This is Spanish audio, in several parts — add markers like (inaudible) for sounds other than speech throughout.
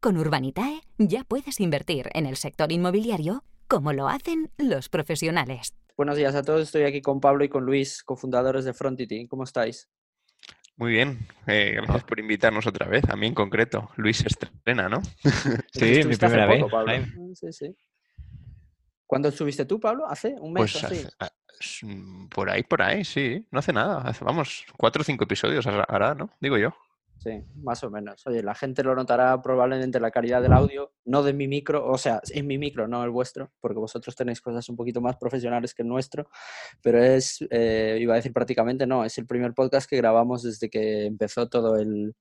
Con Urbanitae ya puedes invertir en el sector inmobiliario como lo hacen los profesionales. Buenos días a todos, estoy aquí con Pablo y con Luis, cofundadores de Frontity. ¿Cómo estáis? Muy bien, eh, gracias por invitarnos otra vez, a mí en concreto. Luis estrena, ¿no? (laughs) sí, mi primera vez. Sí, sí. ¿Cuándo subiste tú, Pablo? ¿Hace un mes? Pues hace, ah, por ahí, por ahí, sí. No hace nada. Hace, vamos, cuatro o cinco episodios ahora, ¿no? Digo yo. Sí, más o menos. Oye, la gente lo notará probablemente la calidad del audio, no de mi micro, o sea, en mi micro, no el vuestro, porque vosotros tenéis cosas un poquito más profesionales que el nuestro, pero es, eh, iba a decir prácticamente, no, es el primer podcast que grabamos desde que empezó todo el,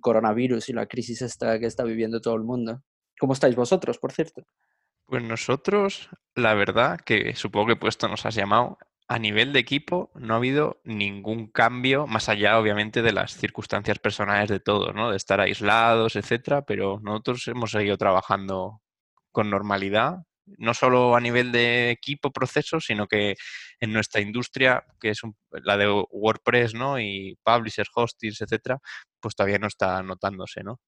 coronavirus y la crisis esta que está viviendo todo el mundo. ¿Cómo estáis vosotros, por cierto? Pues nosotros, la verdad, que supongo que puesto nos has llamado, a nivel de equipo no ha habido ningún cambio, más allá obviamente de las circunstancias personales de todos, ¿no? De estar aislados, etcétera, pero nosotros hemos seguido trabajando con normalidad, no solo a nivel de equipo, procesos, sino que en nuestra industria, que es la de WordPress, ¿no? Y publishers, hostings, etcétera, pues todavía no está notándose, ¿no?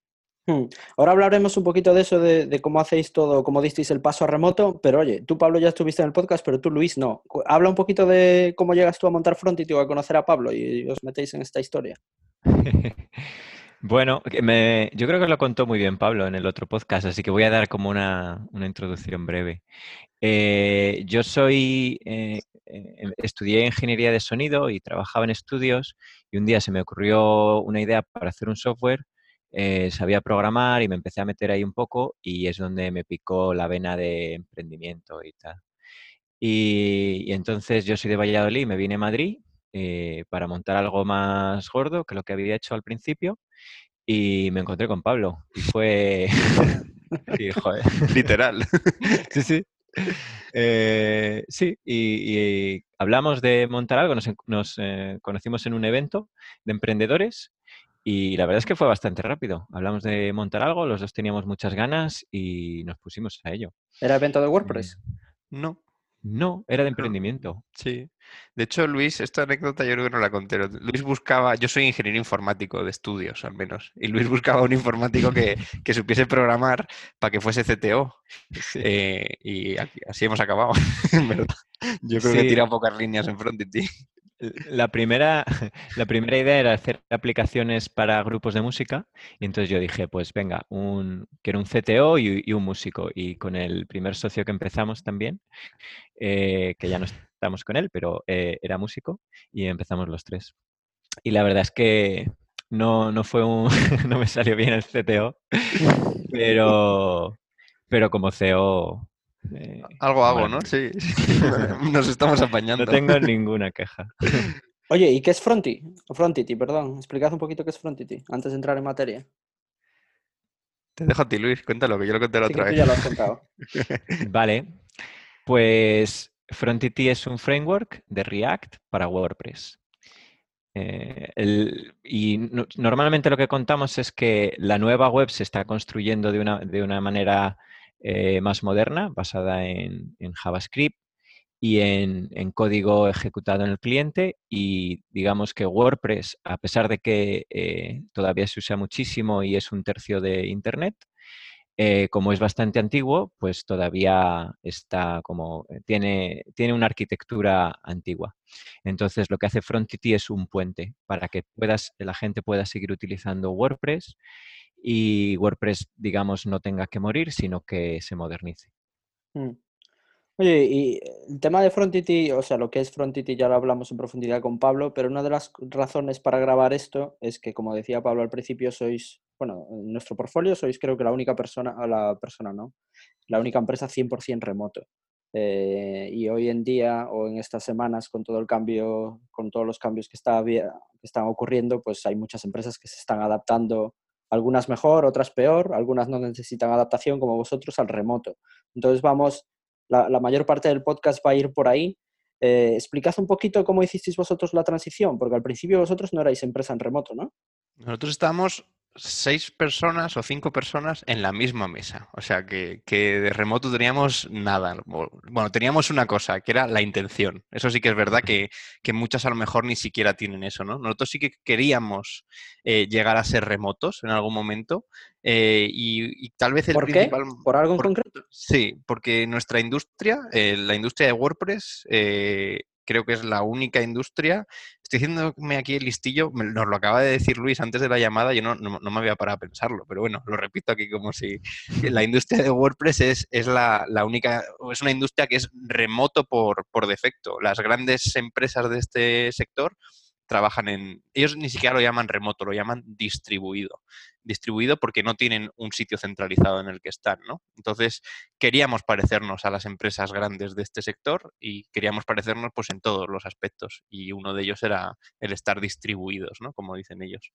Hmm. Ahora hablaremos un poquito de eso, de, cómo hacéis todo, cómo disteis el paso a remoto, pero oye, tú Pablo ya estuviste en el podcast, pero tú Luis no. Habla un poquito de cómo llegas tú a montar Frontity o a conocer a Pablo y os metéis en esta historia. (laughs) bueno, yo creo que lo contó muy bien Pablo en el otro podcast, así que voy a dar como una, introducción breve. Eh, yo soy, eh, eh, estudié ingeniería de sonido y trabajaba en estudios y un día se me ocurrió una idea para hacer un software eh, sabía programar y me empecé a meter ahí un poco y es donde me picó la vena de emprendimiento y tal. Y, entonces yo soy de Valladolid, me vine a Madrid eh, para montar algo más gordo que lo que había hecho al principio y me encontré con Pablo y fue... (laughs) Literal. (laughs) sí, sí. Eh, sí, y, hablamos de montar algo, nos, conocimos en un evento de emprendedores y la verdad es que fue bastante rápido. Hablamos de montar algo, los dos teníamos muchas ganas y nos pusimos a ello. ¿Era evento de WordPress? Mm, no. No, era de emprendimiento. Sí. De hecho, Luis, esta anécdota yo creo que no la conté. Luis buscaba, yo soy ingeniero informático de estudios al menos, y Luis (laughs) buscaba un informático que, supiese programar para que fuese CTO. (laughs) Eh, y así hemos acabado, (laughs) Yo creo que he tirado pocas líneas en Frontity. La primera, (laughs) la primera idea era hacer aplicaciones para grupos de música y entonces yo dije, pues venga, un, quiero un CTO y, un músico. Y con el primer socio que empezamos también, eh, que ya no estamos con él, pero eh, era músico y empezamos los tres. Y la verdad es que no, no fue un, (laughs) no me salió bien el CTO, (laughs) pero, pero como CEO eh, Algo hago, ¿no? Sí, (laughs) (laughs) nos estamos apañando. No tengo ninguna queja. (laughs) Oye, ¿y qué es Fronti? Frontity, perdón. Explicad un poquito qué es Frontity antes de entrar en materia. Te dejo a ti, Luis. Cuéntalo, que yo lo conté la otra vez. ya lo has contado. vale. Pues Frontity es un framework de React para WordPress. Eh, y normalmente lo que contamos es que la nueva web se está construyendo de una, de una manera eh, más moderna, basada en, JavaScript y en, código ejecutado en el cliente. Y digamos que WordPress, a pesar de que eh, todavía se usa muchísimo y es un tercio de Internet, eh, como es bastante antiguo, pues todavía está como, tiene, tiene una arquitectura antigua. Entonces, lo que hace Frontity es un puente para que puedas, la gente pueda seguir utilizando WordPress y WordPress, digamos, no tenga que morir, sino que se modernice. Mm. Oye, y el tema de Frontity, o sea, lo que es Frontity ya lo hablamos en profundidad con Pablo, pero una de las razones para grabar esto es que, como decía Pablo al principio, sois, bueno, en nuestro portfolio sois creo que la única persona, la persona no, la única empresa 100% remoto. Eh, y hoy en día o en estas semanas con todo el cambio, con todos los cambios que, está, que están ocurriendo, pues hay muchas empresas que se están adaptando algunas mejor, otras peor, algunas no necesitan adaptación como vosotros al remoto. Entonces vamos, la, mayor parte del podcast va a ir por ahí. Eh, explicad un poquito cómo hicisteis vosotros la transición, porque al principio vosotros no erais empresa en remoto, ¿no? Nosotros estábamos seis personas o cinco personas en la misma mesa. O sea, que, de remoto teníamos nada. Bueno, teníamos una cosa, que era la intención. Eso sí que es verdad que, muchas a lo mejor ni siquiera tienen eso, ¿no? Nosotros sí que queríamos eh, llegar a ser remotos en algún momento. Eh, y, tal vez el ¿Por principal... Qué? ¿Por algo en concreto? Sí, porque nuestra industria, eh, la industria de WordPress, creo que es la única industria. Estoy diciéndome aquí el listillo, nos lo acaba de decir Luis antes de la llamada, yo no, me había parado a pensarlo, pero bueno, lo repito aquí como si la industria de WordPress es, es la, única, es una industria que es remoto por, por defecto. Las grandes empresas de este sector trabajan en... Ellos ni siquiera lo llaman remoto, lo llaman distribuido. Distribuido porque no tienen un sitio centralizado en el que están, ¿no? Entonces, queríamos parecernos a las empresas grandes de este sector y queríamos parecernos pues en todos los aspectos. Y uno de ellos era el estar distribuidos, ¿no? Como dicen ellos.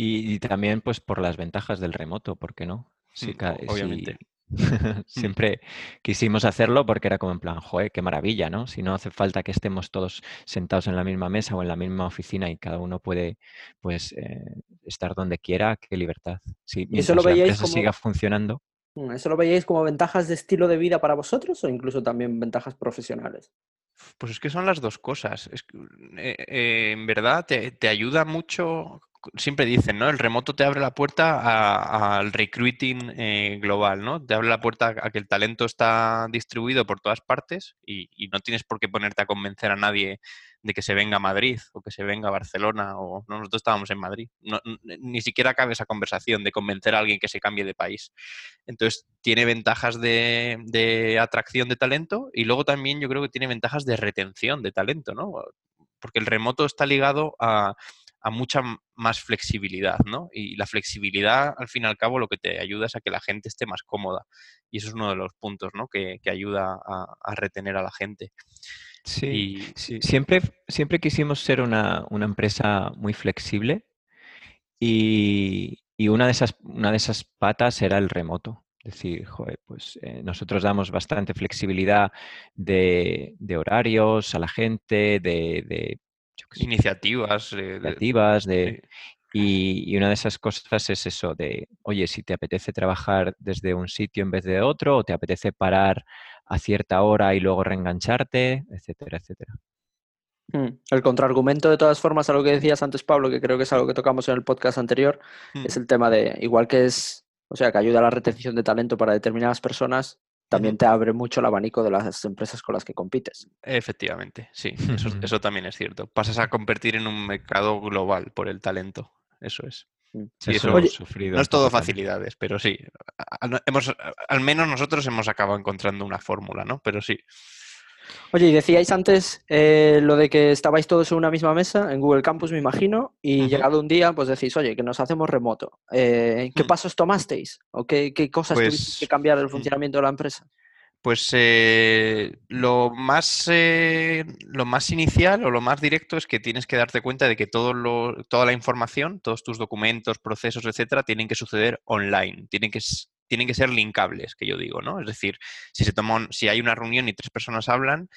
Y, también pues por las ventajas del remoto, ¿por qué no? Sí, obviamente. Mm. (laughs) Siempre quisimos hacerlo porque era como en plan, joder, qué maravilla, ¿no? Si no hace falta que estemos todos sentados en la misma mesa o en la misma oficina y cada uno puede, pues, eh, estar donde quiera, qué libertad. Sí, ¿Eso lo veíais como... siga funcionando. Mm, ¿Eso lo veíais como ventajas de estilo de vida para vosotros o incluso también ventajas profesionales? Pues es que son las dos cosas. Eh, eh, en verdad te, te, ayuda mucho siempre dicen, ¿no? El remoto te abre la puerta al recruiting eh, global, ¿no? Te abre la puerta a que el talento está distribuido por todas partes y, no tienes por qué ponerte a convencer a nadie de que se venga a Madrid o que se venga a Barcelona o nosotros estábamos en Madrid. ni siquiera cabe esa conversación de convencer a alguien que se cambie de país. Entonces, tiene ventajas de, de atracción de talento y luego también yo creo que tiene ventajas de retención de talento, ¿no? Porque el remoto está ligado a a mucha más flexibilidad, ¿no? Y la flexibilidad, al fin y al cabo, lo que te ayuda es a que la gente esté más cómoda. Y eso es uno de los puntos, ¿no? Que, ayuda a, retener a la gente. Sí, Siempre, siempre quisimos ser una, empresa muy flexible y, una, de esas, una de esas patas era el remoto. Es decir, joder, pues eh, nosotros damos bastante flexibilidad de, horarios a la gente, de iniciativas. Eh, iniciativas de, y, una de esas cosas es eso de, oye, si te apetece trabajar desde un sitio en vez de otro, o te apetece parar a cierta hora y luego reengancharte, etcétera, etcétera. Hmm. El contraargumento, de todas formas, a lo que decías antes, Pablo, que creo que es algo que tocamos en el podcast anterior, hmm. es el tema de, igual que es, o sea, que ayuda a la retención de talento para determinadas personas, también te abre mucho el abanico de las empresas con las que compites. Efectivamente, sí, (laughs) eso, también es cierto. Pasas a competir en un mercado global por el talento, eso es. Mm. Sí, eso no es todo facilidades, pero sí. Hemos, al menos nosotros hemos acabado encontrando una fórmula, ¿no? Pero sí. Oye, y decíais antes eh, lo de que estabais todos en una misma mesa, en Google Campus, me imagino, y llegado un día, pues decís, oye, que nos hacemos remoto. Eh, ¿Qué mm. pasos tomasteis? ¿O qué, cosas pues, tuvisteis que cambiar el mm. funcionamiento de la empresa? Pues eh, lo, más, lo más inicial o lo más directo es que tienes que darte cuenta de que todo lo, toda la información, todos tus documentos, procesos, etcétera, tienen que suceder online. Tienen que tienen que ser linkables, que yo digo, ¿no? Es decir, si se toma si hay una reunión y tres personas hablan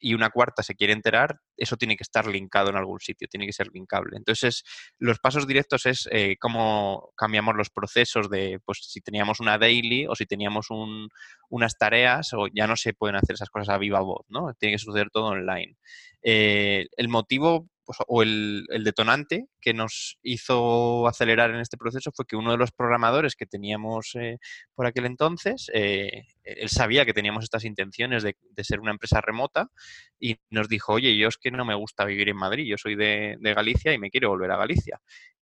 y una cuarta se quiere enterar, eso tiene que estar linkado en algún sitio, tiene que ser linkable. Entonces, los pasos directos es eh, cómo cambiamos los procesos de, pues, si teníamos una daily o si teníamos unas tareas, o ya no se pueden hacer esas cosas a viva voz, ¿no? Tiene que suceder todo online. Eh, el motivo pues, o el, detonante que nos hizo acelerar en este proceso fue que uno de los programadores que teníamos eh, por aquel entonces, eh, él sabía que teníamos estas intenciones de, ser una empresa remota y nos dijo, oye, yo es que no me gusta vivir en Madrid, yo soy de, Galicia y me quiero volver a Galicia.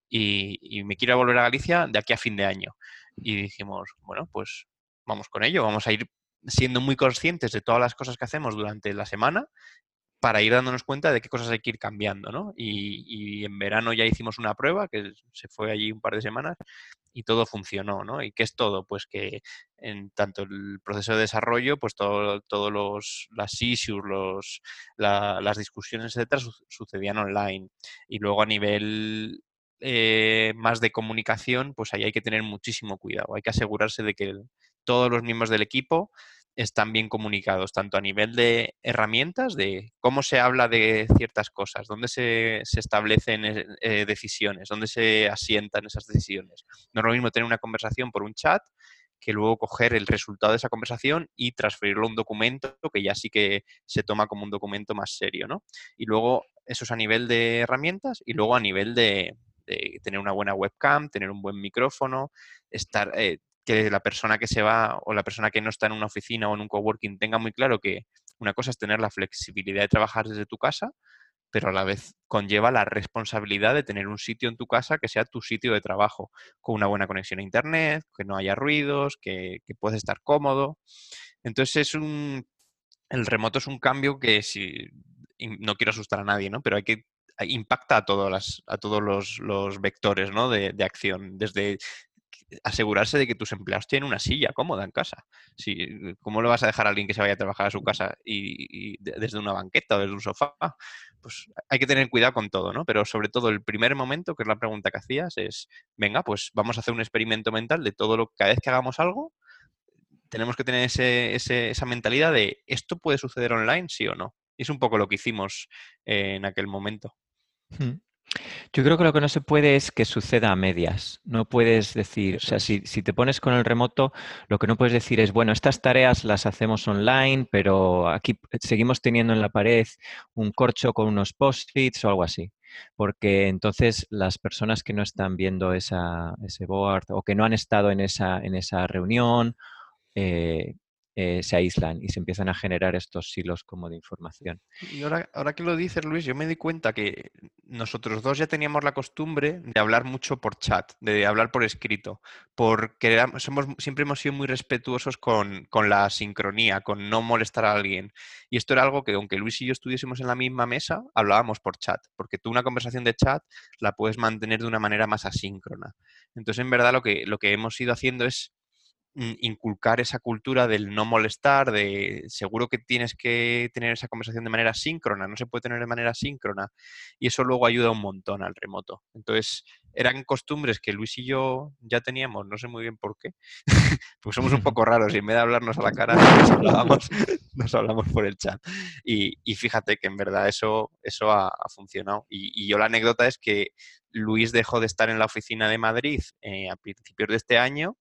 Y, y, me quiero volver a Galicia de aquí a fin de año. Y dijimos, bueno, pues vamos con ello, vamos a ir siendo muy conscientes de todas las cosas que hacemos durante la semana para ir dándonos cuenta de qué cosas hay que ir cambiando, ¿no? Y, en verano ya hicimos una prueba que se fue allí un par de semanas y todo funcionó, ¿no? ¿Y qué es todo? Pues que en tanto el proceso de desarrollo, pues todos todo los las issues, los, las discusiones, etcétera, sucedían online. Y luego a nivel eh, más de comunicación, pues ahí hay que tener muchísimo cuidado. Hay que asegurarse de que todos los miembros del equipo están bien comunicados, tanto a nivel de herramientas, de cómo se habla de ciertas cosas, dónde se, establecen eh, eh, decisiones, dónde se asientan esas decisiones. No es lo mismo tener una conversación por un chat que luego coger el resultado de esa conversación y transferirlo a un documento que ya sí que se toma como un documento más serio, ¿no? Y luego eso es a nivel de herramientas y luego a nivel de, tener una buena webcam, tener un buen micrófono, estar, eh, que la persona que se va o la persona que no está en una oficina o en un coworking tenga muy claro que una cosa es tener la flexibilidad de trabajar desde tu casa, pero a la vez conlleva la responsabilidad de tener un sitio en tu casa que sea tu sitio de trabajo, con una buena conexión a Internet, que no haya ruidos, que, que estar cómodo. Entonces es un... El remoto es un cambio que si... No quiero asustar a nadie, ¿no? Pero hay que impacta a, todas las, a todos los, los vectores ¿no? de, de, acción, desde asegurarse de que tus empleados tienen una silla cómoda en casa. Si, ¿Cómo le vas a dejar a alguien que se vaya a trabajar a su casa y, desde una banqueta o desde un sofá? Pues hay que tener cuidado con todo, ¿no? Pero sobre todo el primer momento, que es la pregunta que hacías, es, venga, pues vamos a hacer un experimento mental de todo lo que cada vez que hagamos algo, tenemos que tener ese, esa mentalidad de, ¿esto puede suceder online, sí o no? Y es un poco lo que hicimos eh, en aquel momento. Hmm. Yo creo que lo que no se puede es que suceda a medias. No puedes decir, o sea, si, te pones con el remoto, lo que no puedes decir es, bueno, estas tareas las hacemos online, pero aquí seguimos teniendo en la pared un corcho con unos post-its o algo así. Porque entonces las personas que no están viendo esa, ese board o que no han estado en esa, en esa reunión, eh, eh, se aíslan y se empiezan a generar estos silos como de información. Y ahora, ahora que lo dices, Luis, yo me di cuenta que nosotros dos ya teníamos la costumbre de hablar mucho por chat, de hablar por escrito, porque somos, siempre hemos sido muy respetuosos con, con la sincronía, con no molestar a alguien. Y esto era algo que aunque Luis y yo estuviésemos en la misma mesa, hablábamos por chat, porque tú una conversación de chat la puedes mantener de una manera más asíncrona. Entonces, en verdad, lo que, lo que hemos ido haciendo es inculcar esa cultura del no molestar, de seguro que tienes que tener esa conversación de manera síncrona, no se puede tener de manera síncrona, y eso luego ayuda un montón al remoto. Entonces, eran costumbres que Luis y yo ya teníamos, no sé muy bien por qué, (laughs) pues somos un poco raros y en vez de hablarnos a la cara, (laughs) nos hablamos, por el chat. Y, fíjate que en verdad eso, eso ha, funcionado. Y, yo la anécdota es que Luis dejó de estar en la oficina de Madrid eh, a principios de este año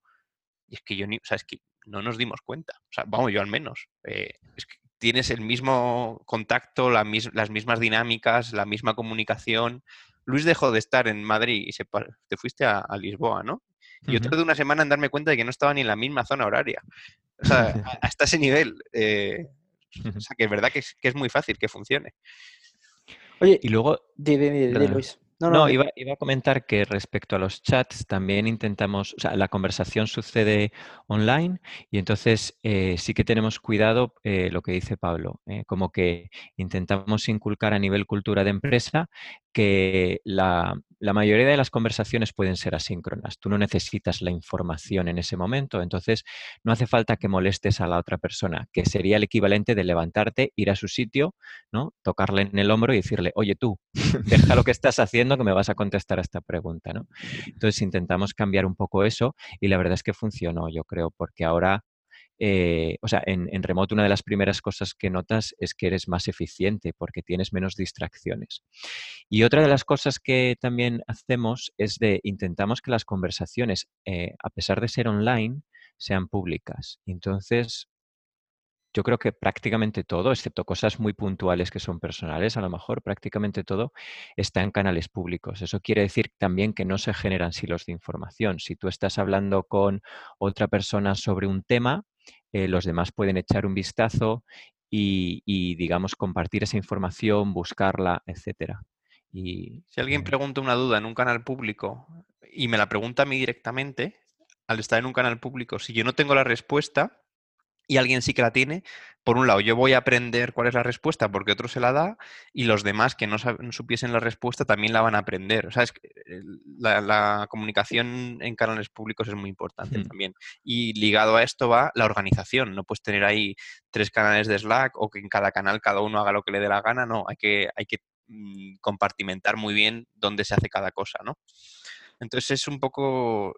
y es que yo ni, o sea, es que no nos dimos cuenta. O sea, vamos, yo al menos. Eh, es que tienes el mismo contacto, las mismas dinámicas, la misma comunicación. Luis dejó de estar en Madrid y se, te fuiste a, Lisboa, ¿no? Y yo tardé una semana en darme cuenta de que no estaba ni en la misma zona horaria. O sea, (laughs) hasta ese nivel. Eh, o sea, que es verdad que es, que es, muy fácil que funcione. Oye, y luego... Dime, Luis. No, iba, a comentar que respecto a los chats también intentamos, o sea, la conversación sucede online y entonces eh, sí que tenemos cuidado eh, lo que dice Pablo, eh, como que intentamos inculcar a nivel cultura de empresa que la, mayoría de las conversaciones pueden ser asíncronas. Tú no necesitas la información en ese momento, entonces no hace falta que molestes a la otra persona, que sería el equivalente de levantarte, ir a su sitio, ¿no? tocarle en el hombro y decirle, oye tú, (laughs) deja lo que estás haciendo que me vas a contestar a esta pregunta. ¿no? Entonces intentamos cambiar un poco eso y la verdad es que funcionó, yo creo, porque ahora eh, o sea, en, remoto una de las primeras cosas que notas es que eres más eficiente porque tienes menos distracciones. Y otra de las cosas que también hacemos es de intentamos que las conversaciones, eh, a pesar de ser online, sean públicas. Entonces, yo creo que prácticamente todo, excepto cosas muy puntuales que son personales, a lo mejor prácticamente todo está en canales públicos. Eso quiere decir también que no se generan silos de información. Si tú estás hablando con otra persona sobre un tema, eh, los demás pueden echar un vistazo y, digamos, compartir esa información, buscarla, etcétera. Y, si alguien eh pregunta una duda en un canal público y me la pregunta a mí directamente, al estar en un canal público, si yo no tengo la respuesta, y alguien sí que la tiene, por un lado, yo voy a aprender cuál es la respuesta porque otro se la da y los demás que no, supiesen la respuesta también la van a aprender. O sea, es que eh, la, comunicación en canales públicos es muy importante también. Y ligado a esto va la organización. No puedes tener ahí tres canales de Slack o que en cada canal cada uno haga lo que le dé la gana. No, hay que, hay que mm, compartimentar muy bien dónde se hace cada cosa, ¿no? Entonces es un poco,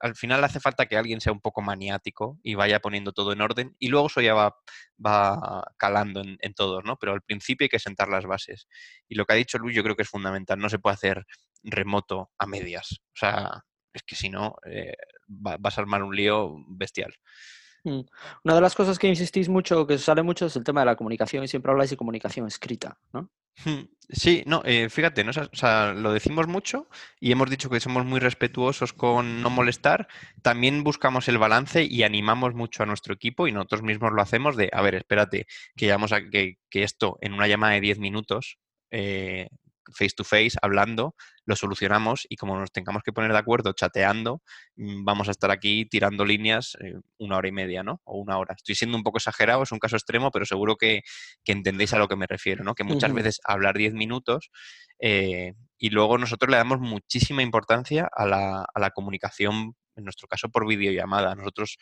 al final hace falta que alguien sea un poco maniático y vaya poniendo todo en orden y luego eso ya va, va calando en, en todos, ¿no? Pero al principio hay que sentar las bases. Y lo que ha dicho Luis yo creo que es fundamental, no se puede hacer remoto a medias. O sea, es que si no, eh, va- vas a armar un lío bestial. Mm. Una de las cosas que insistís mucho, que sale mucho, es el tema de la comunicación y siempre habláis de comunicación escrita, ¿no? Sí, no, eh, fíjate, ¿no? O sea, lo decimos mucho y hemos dicho que somos muy respetuosos con no molestar. También buscamos el balance y animamos mucho a nuestro equipo y nosotros mismos lo hacemos de, a ver, espérate, que a que, que esto en una llamada de 10 minutos, eh, face to face, hablando, lo solucionamos y como nos tengamos que poner de acuerdo chateando, mm, vamos a estar aquí tirando líneas eh, una hora y media, ¿no? O una hora. Estoy siendo un poco exagerado, es un caso extremo, pero seguro que, que entendéis a lo que me refiero, ¿no? Que muchas veces hablar 10 minutos eh, y luego nosotros le damos muchísima importancia a la, a la comunicación, en nuestro caso por videollamada. Nosotros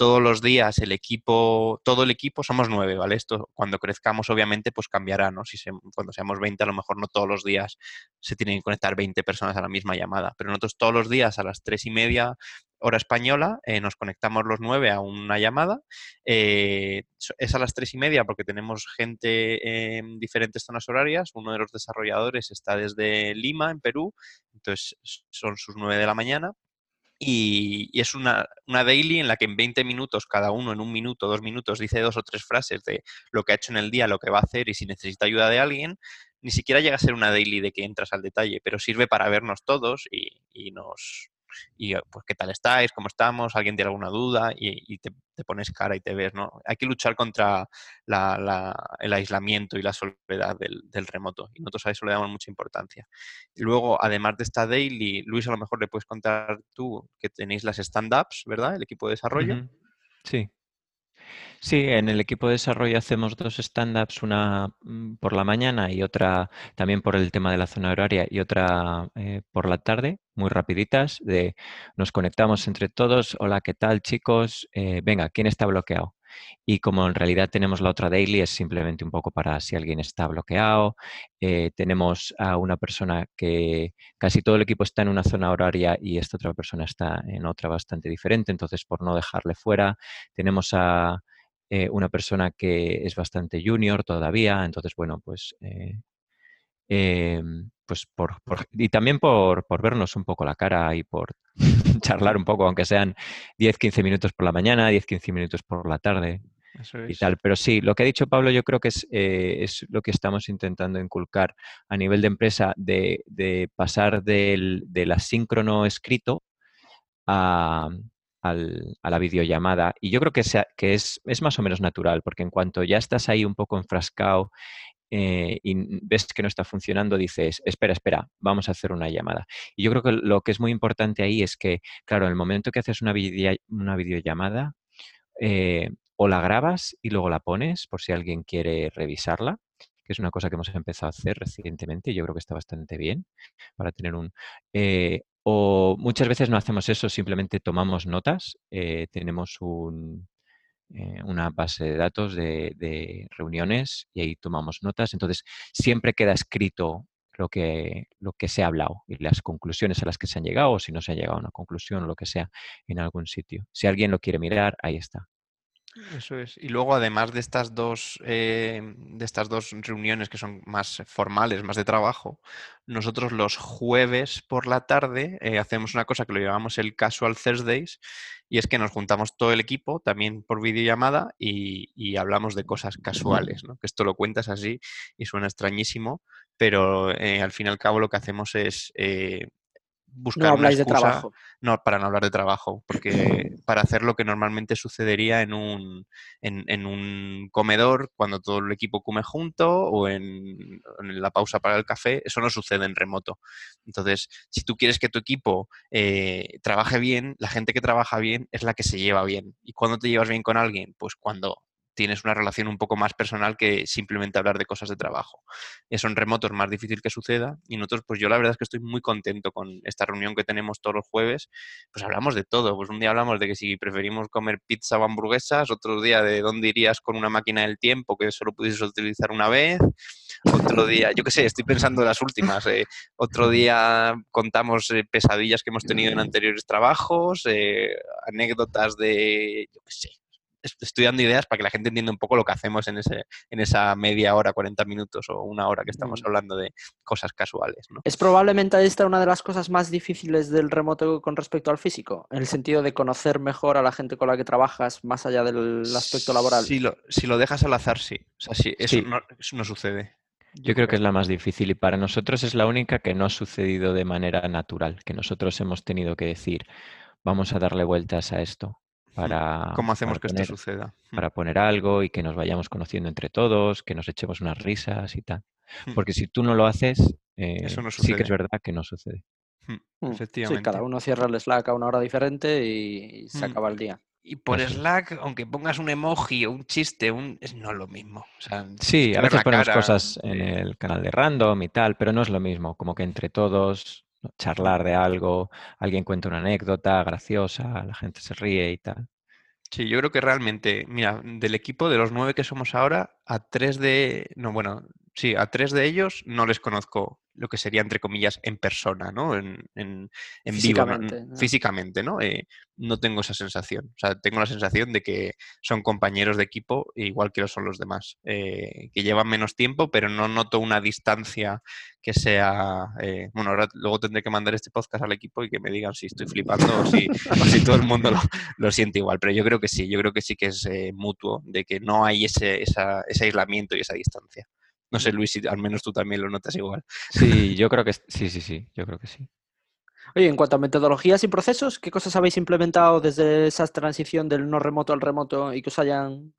todos los días el equipo, todo el equipo somos nueve, ¿vale? Esto cuando crezcamos obviamente pues cambiará, ¿no? Si cuando seamos 20 a lo mejor no todos los días se tienen que conectar 20 personas a la misma llamada, pero nosotros todos los días a las tres y media hora española eh, nos conectamos los nueve a una llamada. eh, es a las tres y media porque tenemos gente en diferentes zonas horarias. Uno de los desarrolladores está desde Lima, en Perú, entonces son sus nueve de la mañana y, es una, una daily en la que en 20 minutos, cada uno en un minuto, dos minutos, dice dos o tres frases de lo que ha hecho en el día, lo que va a hacer y si necesita ayuda de alguien. Ni siquiera llega a ser una daily de que entras al detalle, pero sirve para vernos todos y, y nos... Y eh, pues, ¿qué tal estáis? ¿Cómo estamos? ¿Alguien tiene alguna duda? Y, te, pones cara y te ves, ¿no? Hay que luchar contra el aislamiento y la soledad del, remoto. Y nosotros a eso le damos mucha importancia. Luego, además de esta daily, Luis, a lo mejor le puedes contar tú que tenéis las stand-ups, ¿verdad? El equipo de desarrollo. Sí. Sí, en el equipo de desarrollo hacemos dos stand-ups, una mm, por la mañana y otra también por el tema de la zona horaria y otra eh, por la tarde, muy rapiditas, de nos conectamos entre todos, hola, ¿qué tal chicos? Eh, venga, ¿quién está bloqueado? Y como en realidad tenemos la otra daily, es simplemente un poco para si alguien está bloqueado. Eh, tenemos a una persona que casi todo el equipo está en una zona horaria y esta otra persona está en otra bastante diferente, entonces por no dejarle fuera, tenemos a eh, una persona que es bastante junior todavía, entonces bueno, pues... eh, em, pues por, por- y también por, por vernos un poco la cara y por (laughs) charlar un poco, aunque sean 10-15 minutos por la mañana, 10-15 minutos por la tarde Eso y tal. Pero sí, lo que ha dicho Pablo yo creo que es, eh, es lo que estamos intentando inculcar a nivel de empresa, de, de pasar del, del asíncrono escrito a, al- a la videollamada. Y yo creo que, sea- que es, es más o menos natural, porque en cuanto ya estás ahí un poco enfrascado eh, y ves que no está funcionando, dices, espera, espera, vamos a hacer una llamada. Y yo creo que lo que es muy importante ahí es que, claro, en el momento que haces una, videa- una videollamada, eh, o la grabas y luego la pones por si alguien quiere revisarla, que es una cosa que hemos empezado a hacer recientemente yo creo que está bastante bien para tener un... eh, o muchas veces no hacemos eso, simplemente tomamos notas, tenemos un, eh, una base de datos de, de reuniones y ahí tomamos notas, entonces siempre queda escrito lo que, lo que se ha hablado y las conclusiones a las que se han llegado o si no se ha llegado a una conclusión o lo que sea en algún sitio. Si alguien lo quiere mirar, ahí está. Eso es. Y luego, además de estas dos, eh, de estas dos reuniones que son más formales, más de trabajo, nosotros los jueves por la tarde eh, hacemos una cosa que lo llamamos el Casual Thursdays, y es que nos juntamos todo el equipo, también por videollamada, y, y hablamos de cosas casuales, ¿no? Que esto lo cuentas así y suena extrañísimo, pero eh, al fin y al cabo lo que hacemos es eh, No buscar una habláis de trabajo. No, para no hablar de trabajo, porque (clears throat) para hacer lo que normalmente sucedería en un, en, en un comedor cuando todo el equipo come junto o en, en la pausa para el café, eso no sucede en remoto. Entonces, si tú quieres que tu equipo eh, trabaje bien, la gente que trabaja bien es la que se lleva bien. ¿Y cuándo te llevas bien con alguien? Pues cuando tienes una relación un poco más personal que simplemente hablar de cosas de trabajo. Eso en remoto es más difícil que suceda y nosotros, pues yo la verdad es que estoy muy contento con esta reunión que tenemos todos los jueves, pues hablamos de todo, pues un día hablamos de que si preferimos comer pizza o hamburguesas, otro día de dónde irías con una máquina del tiempo que solo pudieses utilizar una vez, otro día, yo qué sé, estoy pensando en las últimas, eh, otro día contamos eh, pesadillas que hemos tenido en anteriores trabajos, eh, anécdotas de, yo qué sé, estoy dando ideas para que la gente entienda un poco lo que hacemos en, ese, en esa media hora, 40 minutos o una hora que estamos hablando de cosas casuales. ¿no? ¿Es probablemente esta una de las cosas más difíciles del remoto con respecto al físico? En el sentido de conocer mejor a la gente con la que trabajas más allá del aspecto laboral. Si lo, si lo dejas al azar, sí. O sea, sí, eso, No, eso no sucede. Yo creo que es la más difícil y para nosotros es la única que no ha sucedido de manera natural, que nosotros hemos tenido que decir, vamos a darle vueltas a esto para... ¿Cómo hacemos para que poner, esto suceda? Para poner algo y que nos vayamos conociendo entre todos, que nos echemos unas risas y tal. Porque si tú no lo haces, eh, Eso no sí que es verdad que no sucede. Mm, Efectivamente. Sí, cada uno cierra el Slack a una hora diferente y, se Mm. acaba el día. Y por Eso. Slack, aunque pongas un emoji o un chiste, un... es no lo mismo. O sea, Sí, a veces ponemos cara, cosas en el canal de random y tal, pero no es lo mismo, como que entre todos charlar de algo, alguien cuenta una anécdota graciosa, la gente se ríe y tal. Sí, yo creo que realmente, mira, del equipo de los nueve que somos ahora, a tres de, no, bueno, sí, a tres de ellos no les conozco lo que sería, entre comillas, en persona, ¿no? En, en, en vivo, ¿no? Físicamente, ¿no? físicamente, ¿no? Eh, no tengo esa sensación. O sea, tengo la sensación de que son compañeros de equipo igual que lo son los demás, eh, que llevan menos tiempo, pero no noto una distancia que sea... eh, bueno, ahora luego tendré que mandar este podcast al equipo y que me digan si estoy flipando o si, (laughs) o si todo el mundo lo, lo siente igual, pero yo creo que sí, yo creo que sí que es mutuo, de que no hay ese, esa- ese aislamiento y esa distancia. No sé, Luis, si al menos tú también lo notas igual. Sí, yo creo que (laughs) sí, sí, sí, yo creo que sí. Oye, en cuanto a metodologías y procesos, ¿qué cosas habéis implementado desde esa transición del no remoto al remoto y que os hayan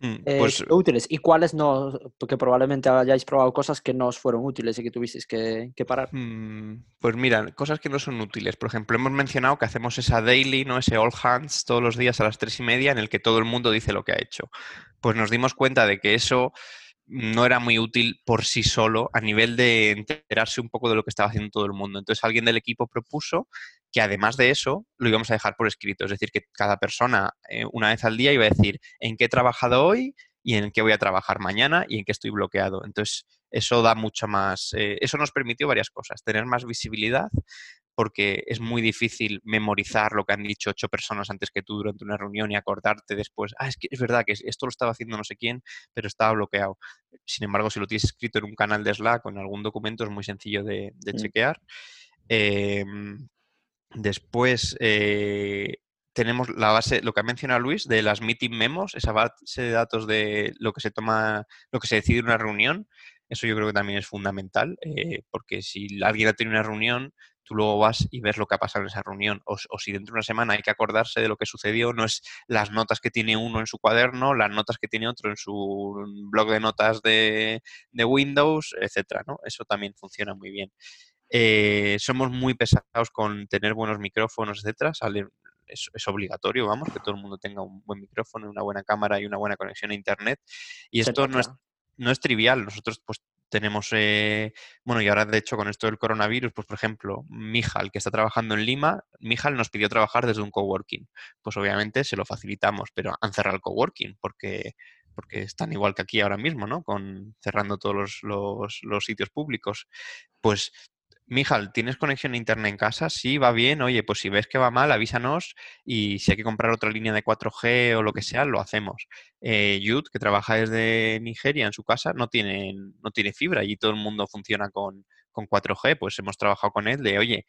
Mm, eh, Pues sido útiles? ¿Y cuáles no? Porque probablemente hayáis probado cosas que no os fueron útiles y que tuvisteis que, que parar. Mm, Pues mira, cosas que no son útiles. Por ejemplo, hemos mencionado que hacemos esa daily, ¿no? Ese all hands todos los días a las tres y media en el que todo el mundo dice lo que ha hecho. Pues nos dimos cuenta de que eso no era muy útil por sí solo a nivel de enterarse un poco de lo que estaba haciendo todo el mundo. Entonces alguien del equipo propuso que además de eso lo íbamos a dejar por escrito. Es decir, que cada persona eh, una vez al día iba a decir en qué he trabajado hoy y en qué voy a trabajar mañana y en qué estoy bloqueado. Entonces eso da mucho más, eh, eso nos permitió varias cosas, tener más visibilidad, porque es muy difícil memorizar lo que han dicho ocho personas antes que tú durante una reunión y acordarte después, ah, es que es verdad que esto lo estaba haciendo no sé quién, pero estaba bloqueado. Sin embargo, si lo tienes escrito en un canal de Slack o en algún documento es muy sencillo de, de Mm. chequear. Em, después, eh, tenemos la base, lo que ha mencionado Luis, de las meeting memos, esa base de datos de lo que se toma, lo que se decide en una reunión. Eso yo creo que también es fundamental, eh, porque si alguien ha tenido una reunión, tú luego vas y ves lo que ha pasado en esa reunión. O, o si dentro de una semana hay que acordarse de lo que sucedió, no es las notas que tiene uno en su cuaderno, las notas que tiene otro en su blog de notas de, de Windows, etcétera, ¿no? Eso también funciona muy bien. Eh, somos muy pesados con tener buenos micrófonos, etcétera. Sale, es, es, obligatorio, vamos, que todo el mundo tenga un buen micrófono, una buena cámara y una buena conexión a internet. Y esto no es, no es trivial. Nosotros, pues, tenemos, eh, bueno, y ahora de hecho con esto del coronavirus, pues por ejemplo, Mijal, que está trabajando en Lima, Mijal nos pidió trabajar desde un coworking. Pues obviamente se lo facilitamos, pero han cerrado el coworking porque, porque están igual que aquí ahora mismo, ¿no? Con cerrando todos los, los, los sitios públicos. Pues Mijal, ¿tienes conexión a internet en casa? Sí, va bien. Oye, pues si ves que va mal, avísanos y si hay que comprar otra línea de 4G o lo que sea, lo hacemos. Eh, Yud, que trabaja desde Nigeria en su casa, no tiene, no tiene fibra y todo el mundo funciona con, con 4G. Pues hemos trabajado con él de, oye,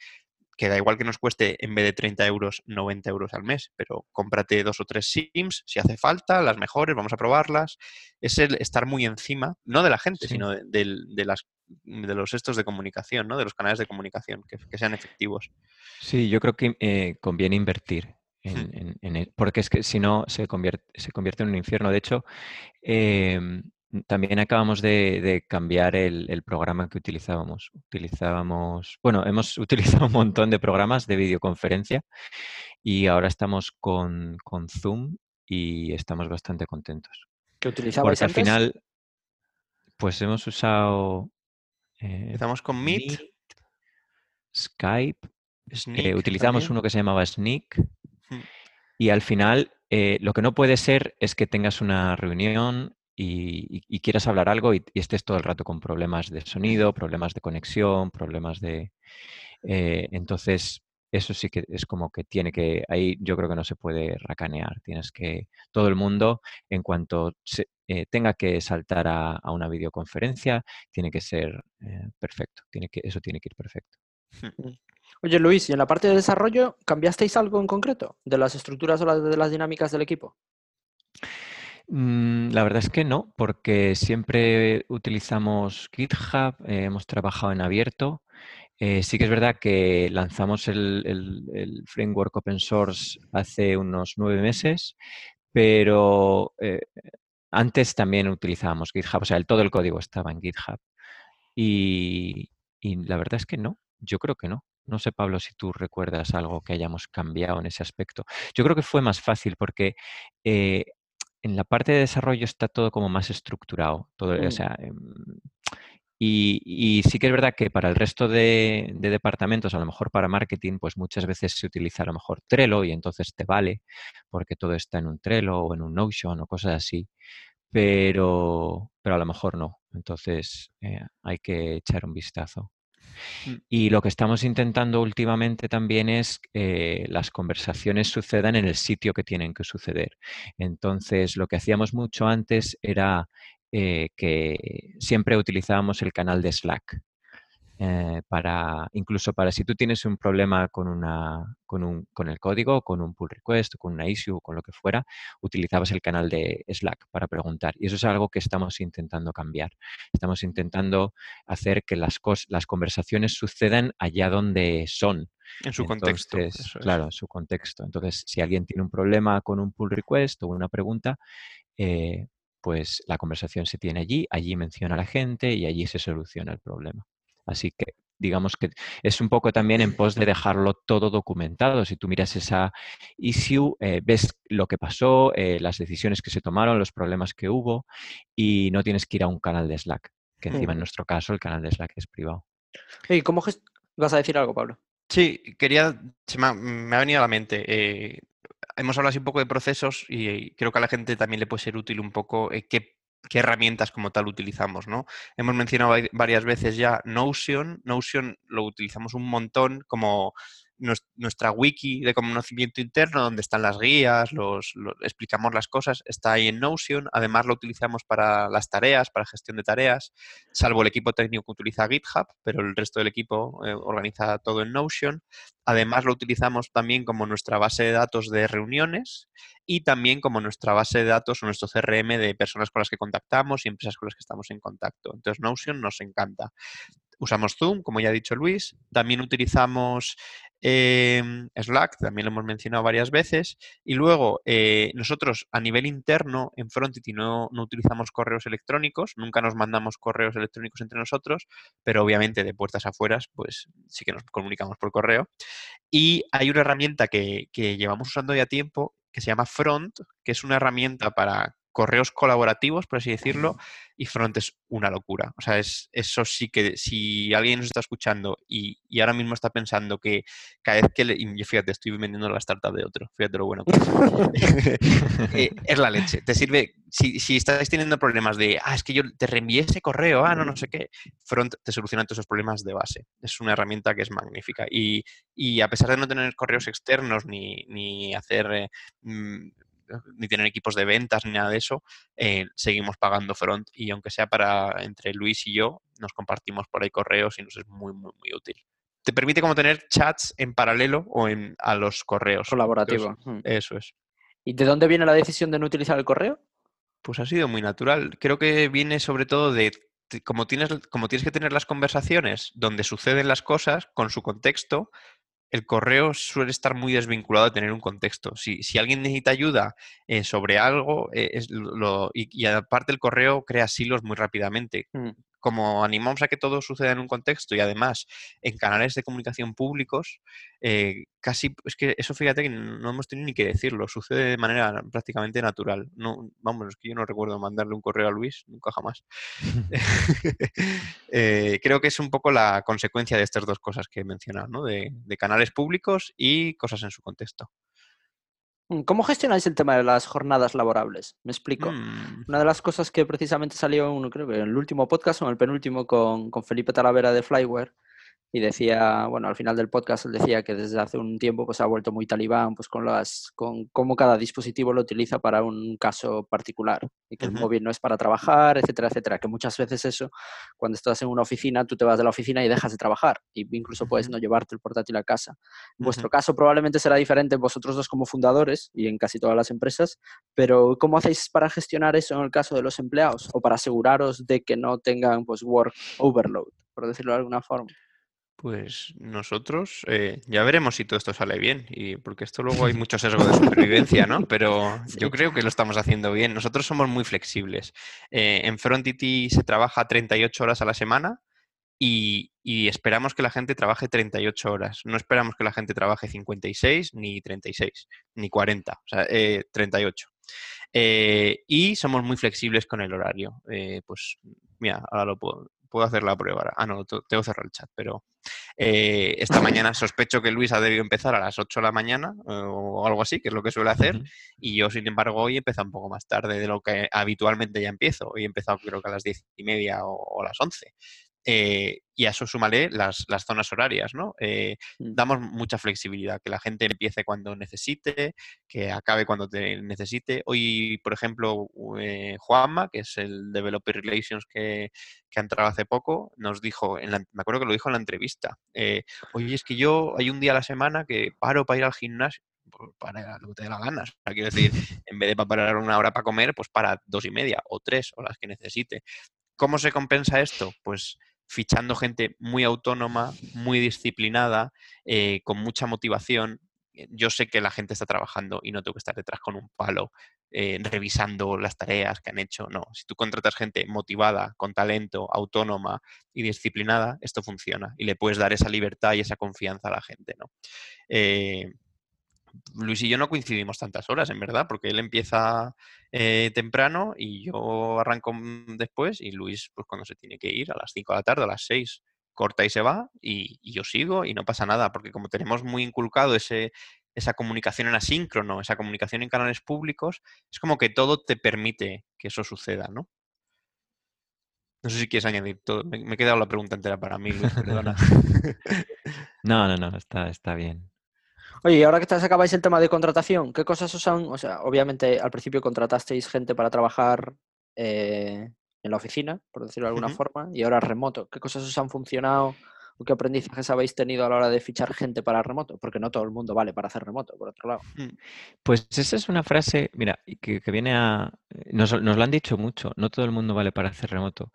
que da igual que nos cueste en vez de 30 euros, 90 euros al mes, pero cómprate dos o tres SIMs si hace falta, las mejores, vamos a probarlas. Es el estar muy encima, no de la gente, sí. sino de, de, de, las, de los estos de comunicación, ¿no? de los canales de comunicación, que, que sean efectivos. Sí, yo creo que eh, conviene invertir. En, hmm. en, en el, porque es que si no se convierte, se convierte en un infierno. De hecho, eh, también acabamos de, de cambiar el, el, programa que utilizábamos. Utilizábamos, bueno, hemos (laughs) utilizado un montón de programas de videoconferencia y ahora estamos con, con Zoom y estamos bastante contentos. ¿Qué utilizabais Porque al final, pues hemos usado eh, Empezamos con Meet, Meet, Skype, eh, utilizamos también. uno que se llamaba Sneak Mm. y al final eh, lo que no puede ser es que tengas una reunión y, quieras hablar algo y, estés todo el rato con problemas de sonido, problemas de conexión, problemas de... eh, entonces, eso sí que es como que tiene que... Ahí yo creo que no se puede racanear. Tienes que... Todo el mundo, en cuanto se- eh, tenga que saltar a, una videoconferencia, tiene que ser eh, perfecto. Tiene que, eso tiene que ir perfecto. Oye, Luis, ¿y en la parte de desarrollo cambiasteis algo en concreto de las estructuras o de las dinámicas del equipo? Mm, La verdad es que no, porque siempre utilizamos GitHub, eh, hemos trabajado en abierto. Eh, sí que es verdad que lanzamos el, framework open source hace unos nueve meses, pero eh, antes también utilizábamos GitHub, o sea, todo el código estaba en GitHub. Y, la verdad es que no, yo creo que no. No sé, Pablo, si tú recuerdas algo que hayamos cambiado en ese aspecto. Yo creo que fue más fácil porque en la parte de desarrollo está todo como más estructurado. Todo, o Mm. sea, em, y, y sí que es verdad que para el resto de, de departamentos, a lo mejor para marketing, pues muchas veces se utiliza a lo mejor Trello y entonces te vale porque todo está en un Trello o en un Notion o cosas así, pero, pero a lo mejor no. Entonces eh, hay que echar un vistazo. Mm. Y lo que estamos intentando últimamente también es que las conversaciones sucedan en el sitio que tienen que suceder. Entonces, lo que hacíamos mucho antes era eh, que siempre utilizábamos el canal de Slack. Eh, para, incluso para si tú tienes un problema con, una, con, un, con el código, con un pull request, con una issue, con lo que fuera, utilizabas el canal de Slack para preguntar. Y eso es algo que estamos intentando cambiar. Estamos intentando hacer que las, cos- las conversaciones sucedan allá donde son. En su contexto. Entonces, eso es. Claro, en su contexto. Entonces, si alguien tiene un problema con un pull request o una pregunta, eh, pues la conversación se tiene allí, allí menciona a la gente y allí se soluciona el problema. Así que digamos que es un poco también en pos de dejarlo todo documentado. Si tú miras esa issue, eh, ves lo que pasó, eh, las decisiones que se tomaron, los problemas que hubo y no tienes que ir a un canal de Slack, que encima en Mm. nuestro caso el canal de Slack es privado. ¿Y cómo gest- vas a decir algo, Pablo? Sí, quería, se me ha, me ha venido a la mente. eh, hemos hablado así un poco de procesos y creo que a la gente también le puede ser útil un poco eh, qué, qué herramientas como tal utilizamos, ¿no? Hemos mencionado vari- varias veces ya Notion. Notion lo utilizamos un montón como nuestra wiki de conocimiento interno, donde están las guías, los, lo- explicamos las cosas, está ahí en Notion. Además lo utilizamos para las tareas, para gestión de tareas, salvo el equipo técnico que utiliza GitHub, pero el resto del equipo eh, organiza todo en Notion. Además, lo utilizamos también como nuestra base de datos de reuniones y también como nuestra base de datos o nuestro CRM de personas con las que contactamos y empresas con las que estamos en contacto. Entonces, Notion nos encanta. Usamos Zoom, como ya ha dicho Luis. También utilizamos em, Slack, también lo hemos mencionado varias veces. Y luego, eh, nosotros a nivel interno en Frontity no, no utilizamos correos electrónicos, nunca nos mandamos correos electrónicos entre nosotros, pero obviamente de puertas afuera, pues sí que nos comunicamos por correo. Y hay una herramienta que, que llevamos usando ya tiempo que se llama Front, que es una herramienta para correos colaborativos, por así decirlo, y Front es una locura. O sea, es, eso sí que si alguien nos está escuchando y, y ahora mismo está pensando que cada vez que le... y yo, fíjate, estoy vendiendo la startup de otro, fíjate lo bueno que es. (laughs) (laughs) Eh, es la leche. Te sirve, si, si estáis teniendo problemas de, ah, es que yo te reenvié ese correo, ah, no, no sé qué, Front te soluciona todos esos problemas de base. Es una herramienta que es magnífica. Y, y a pesar de no tener correos externos ni, ni hacer... eh, mm, ni tener equipos de ventas ni nada de eso, eh, seguimos pagando Front y aunque sea para entre Luis y yo, nos compartimos por ahí correos y nos es muy, muy, muy útil. Te permite como tener chats en paralelo o en, a los correos. Colaborativo. Eso, Mm. eso es. ¿Y de dónde viene la decisión de no utilizar el correo? Pues ha sido muy natural. Creo que viene sobre todo de como tienes, como tienes que tener las conversaciones donde suceden las cosas con su contexto, el correo suele estar muy desvinculado de tener un contexto. Si, alguien necesita ayuda eh, sobre algo, eh, es lo, y, y aparte el correo crea silos muy rápidamente. Mm. Como animamos a que todo suceda en un contexto y además en canales de comunicación públicos, eh, casi, es que eso fíjate que no hemos tenido ni que decirlo, sucede de manera prácticamente natural. No, vamos, es que yo no recuerdo mandarle un correo a Luis, nunca jamás. (laughs) (laughs) Eh, creo que es un poco la consecuencia de estas dos cosas que he mencionado, ¿no? de, canales públicos y cosas en su contexto. ¿Cómo gestionáis el tema de las jornadas laborables? Me explico. Mm. Una de las cosas que precisamente salió, creo que en el último podcast o en el penúltimo con, con Felipe Talavera de Flyware, y decía, bueno, al final del podcast él decía que desde hace un tiempo pues ha vuelto muy talibán pues con las con cómo cada dispositivo lo utiliza para un caso particular y que el móvil no es para trabajar, etcétera, etcétera, que muchas veces eso cuando estás en una oficina tú te vas de la oficina y dejas de trabajar y incluso puedes no llevarte el portátil a casa. En vuestro caso probablemente será diferente vosotros dos como fundadores y en casi todas las empresas, pero ¿cómo hacéis para gestionar eso en el caso de los empleados o para aseguraros de que no tengan pues work overload, por decirlo de alguna forma? Pues nosotros eh, ya veremos si todo esto sale bien, y porque esto luego hay mucho sesgo de supervivencia, ¿no? Pero (laughs) yo creo que lo estamos haciendo bien. Nosotros somos muy flexibles. Eh, en Frontity se trabaja 38 horas a la semana y, esperamos que la gente trabaje 38 horas. No esperamos que la gente trabaje 56, ni 36, ni 40, o sea, 38. Eh, y somos muy flexibles con el horario. pues mira, ahora lo puedo, puedo hacer la prueba. Ah, no, tengo cerrar el chat, pero eh, esta mañana sospecho que Luis ha debido empezar a las 8 de la mañana eh, o algo así, que es lo que suele hacer, y yo, sin embargo, hoy he empezado un poco más tarde de lo que habitualmente ya empiezo. Hoy he empezado creo que a las 10 y media o, o a las 11. Eh, y a eso súmale las, las zonas horarias, ¿no? Eh, mm. damos mucha flexibilidad, que la gente empiece cuando necesite, que acabe cuando te necesite. Hoy, por ejemplo, eh, Juanma, que es el Developer Relations que, que ha entrado hace poco, nos dijo, en me acuerdo que lo dijo en la entrevista, oye, es que yo hay un día a la semana que paro para ir al gimnasio, pues, para lo que te dé la gana. quiero decir, en vez de para parar una hora para comer, pues para dos y media o tres horas que necesite. ¿Cómo se compensa esto? Pues fichando gente muy autónoma, muy disciplinada, eh, con mucha motivación. Eh, yo sé que la gente está trabajando y no tengo que estar detrás con un palo eh, revisando las tareas que han hecho. No, si tú contratas gente motivada, con talento, autónoma y disciplinada, esto funciona y le puedes dar esa libertad y esa confianza a la gente. ¿no? Luis y yo no coincidimos tantas horas, en verdad, porque él empieza eh, temprano y yo arranco después y Luis, pues cuando se tiene que ir, a las 5 de la tarde, a las 6, corta y se va y, yo sigo y no pasa nada, porque como tenemos muy inculcado ese, esa comunicación en asíncrono, esa comunicación en canales públicos, es como que todo te permite que eso suceda, ¿no? No sé si quieres añadir todo. Me, me he quedado la pregunta entera para mí, Luis, perdona. (laughs) no, no, no, está, está bien. Oye, y ahora que acabáis el tema de contratación, ¿qué cosas os han, o sea, obviamente al principio contratasteis gente para trabajar eh, en la oficina, por decirlo de alguna forma, y ahora remoto. ¿Qué cosas os han funcionado? ¿O qué aprendizajes habéis tenido a la hora de fichar gente para remoto? Porque no todo el mundo vale para hacer remoto, por otro lado. Mm. Pues esa es una frase, mira, que, viene a... Nos, lo han dicho mucho, no todo el mundo vale para hacer remoto.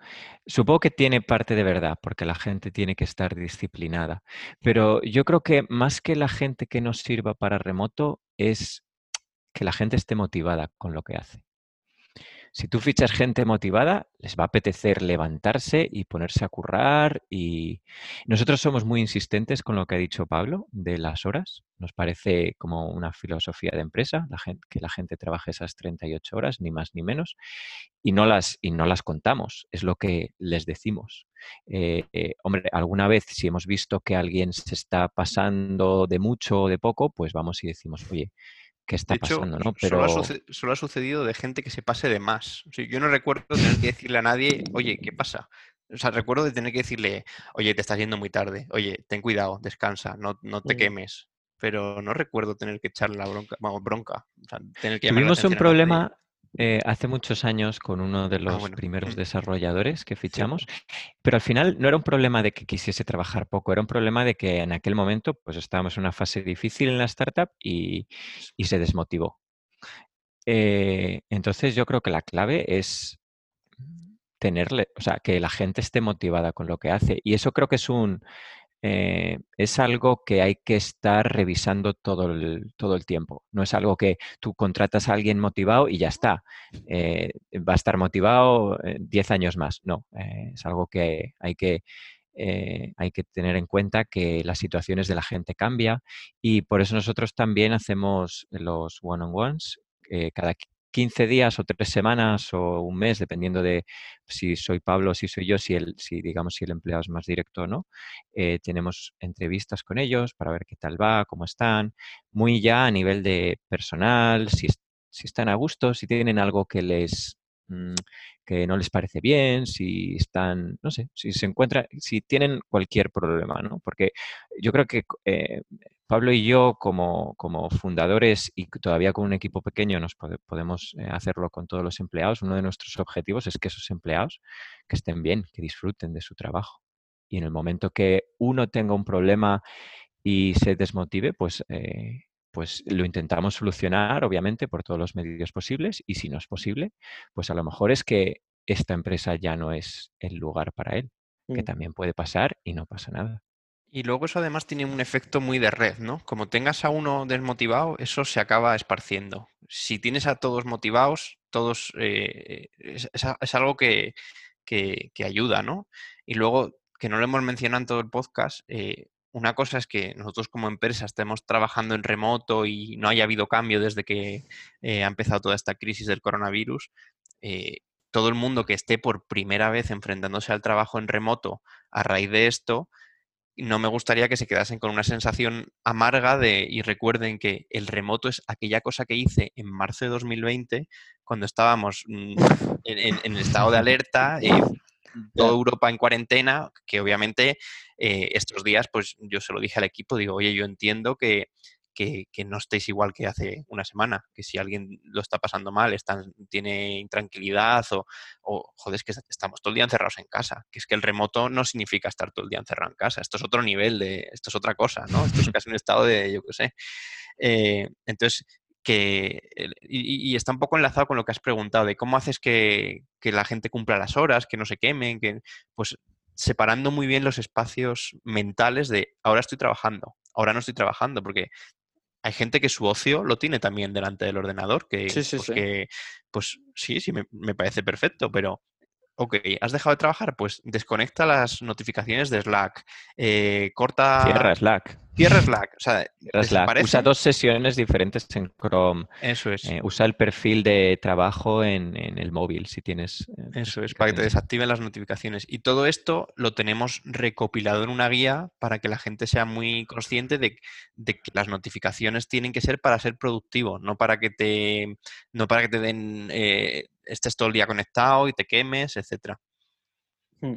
Supongo que tiene parte de verdad, porque la gente tiene que estar disciplinada. Pero yo creo que más que la gente que nos sirva para remoto es que la gente esté motivada con lo que hace. Si tú fichas gente motivada, les va a apetecer levantarse y ponerse a currar. Y nosotros somos muy insistentes con lo que ha dicho Pablo de las horas. Nos parece como una filosofía de empresa, que la gente trabaje esas 38 horas, ni más ni menos, y no las, y no las contamos, es lo que les decimos. Eh, eh, hombre, alguna vez si hemos visto que alguien se está pasando de mucho o de poco, pues vamos y decimos, oye, qué está pasando, ¿no? Pero... Solo ha, sucedido de gente que se pase de más. yo no recuerdo tener que decirle a nadie, oye, ¿qué pasa? O sea, recuerdo de tener que decirle, oye, te estás yendo muy tarde, oye, ten cuidado, descansa, no, no te quemes. Pero no recuerdo tener que echarle la bronca, vamos, bronca. tener que Tuvimos un problema eh, hace muchos años con uno de ah, los primeros mm. desarrolladores que fichamos, pero al final no era un problema de que quisiese trabajar poco, era un problema de que en aquel momento pues estábamos en una fase difícil en la startup y, se desmotivó. Eh, entonces yo creo que la clave es tenerle, o sea, que la gente esté motivada con lo que hace. Y eso creo que es un, eh, es algo que hay que estar revisando todo el, todo el tiempo. No es algo que tú contratas a alguien motivado y ya está. Eh, va a estar motivado 10 años más. No, es algo que hay que hay que tener en cuenta que las situaciones de la gente cambia y por eso nosotros también hacemos los one-on-ones cada 15 días o tres semanas o un mes, dependiendo de si soy Pablo, si soy yo, si, el, si digamos si el empleado es más directo o no. Eh, tenemos entrevistas con ellos para ver qué tal va, cómo están, muy ya a nivel de personal, si, si están a gusto, si tienen algo que les mm, que no les parece bien, si están, no sé, si se encuentra, si tienen cualquier problema, ¿no? Porque yo creo que eh, Pablo y yo, como, como, fundadores y todavía con un equipo pequeño, nos podemos eh, hacerlo con todos los empleados. Uno de nuestros objetivos es que esos empleados que estén bien, que disfruten de su trabajo. Y en el momento que uno tenga un problema y se desmotive, pues, eh, pues lo intentamos solucionar, obviamente, por todos los medios posibles. Y si no es posible, pues a lo mejor es que esta empresa ya no es el lugar para él, que mm. también puede pasar y no pasa nada. Y luego eso además tiene un efecto muy de red, ¿no? Como tengas a uno desmotivado, eso se acaba esparciendo. Si tienes a todos motivados, todos eh, es, algo que, ayuda, ¿no? Y luego, que no lo hemos mencionado en todo el podcast, eh, una cosa es que nosotros como empresa estemos trabajando en remoto y no haya habido cambio desde que eh, ha empezado toda esta crisis del coronavirus. todo el mundo que esté por primera vez enfrentándose al trabajo en remoto a raíz de esto, no me gustaría que se quedasen con una sensación amarga de, y recuerden que el remoto es aquella cosa que hice en marzo de 2020, cuando estábamos mm, (laughs) en, estado de alerta, eh, toda Europa en cuarentena, que obviamente eh, estos días, pues yo se lo dije al equipo, digo, oye, yo entiendo que que, no estéis igual que hace una semana, que si alguien lo está pasando mal, tiene intranquilidad o, o, joder, es que estamos todo el día encerrados en casa, que es que el remoto no significa estar todo el día encerrado en casa, esto es otro nivel, de, esto es otra cosa, ¿no? Esto es (laughs) casi un estado de, yo qué sé. Eh, entonces, que, y, está un poco enlazado con lo que has preguntado, de cómo haces que, que la gente cumpla las horas, que no se quemen, que pues separando muy bien los espacios mentales de ahora estoy trabajando, ahora no estoy trabajando, porque hay gente que su ocio lo tiene también delante del ordenador, que, sí, sí, pues, sí. Que, pues sí, sí, me, me, parece perfecto, pero ok, ¿has dejado de trabajar? Pues desconecta las notificaciones de Slack, eh, corta... Cierra Slack. Cierra Slack. O sea, Usa dos sesiones diferentes en Chrome. Eso es. Eh, usa el perfil de trabajo en, el móvil si tienes. Eh, Eso es, para que te desactiven las notificaciones. Y todo esto lo tenemos recopilado en una guía para que la gente sea muy consciente de, que las notificaciones tienen que ser para ser productivo, no para que te, no para que te den, eh, estés todo el día conectado y te quemes, etcétera. Hmm.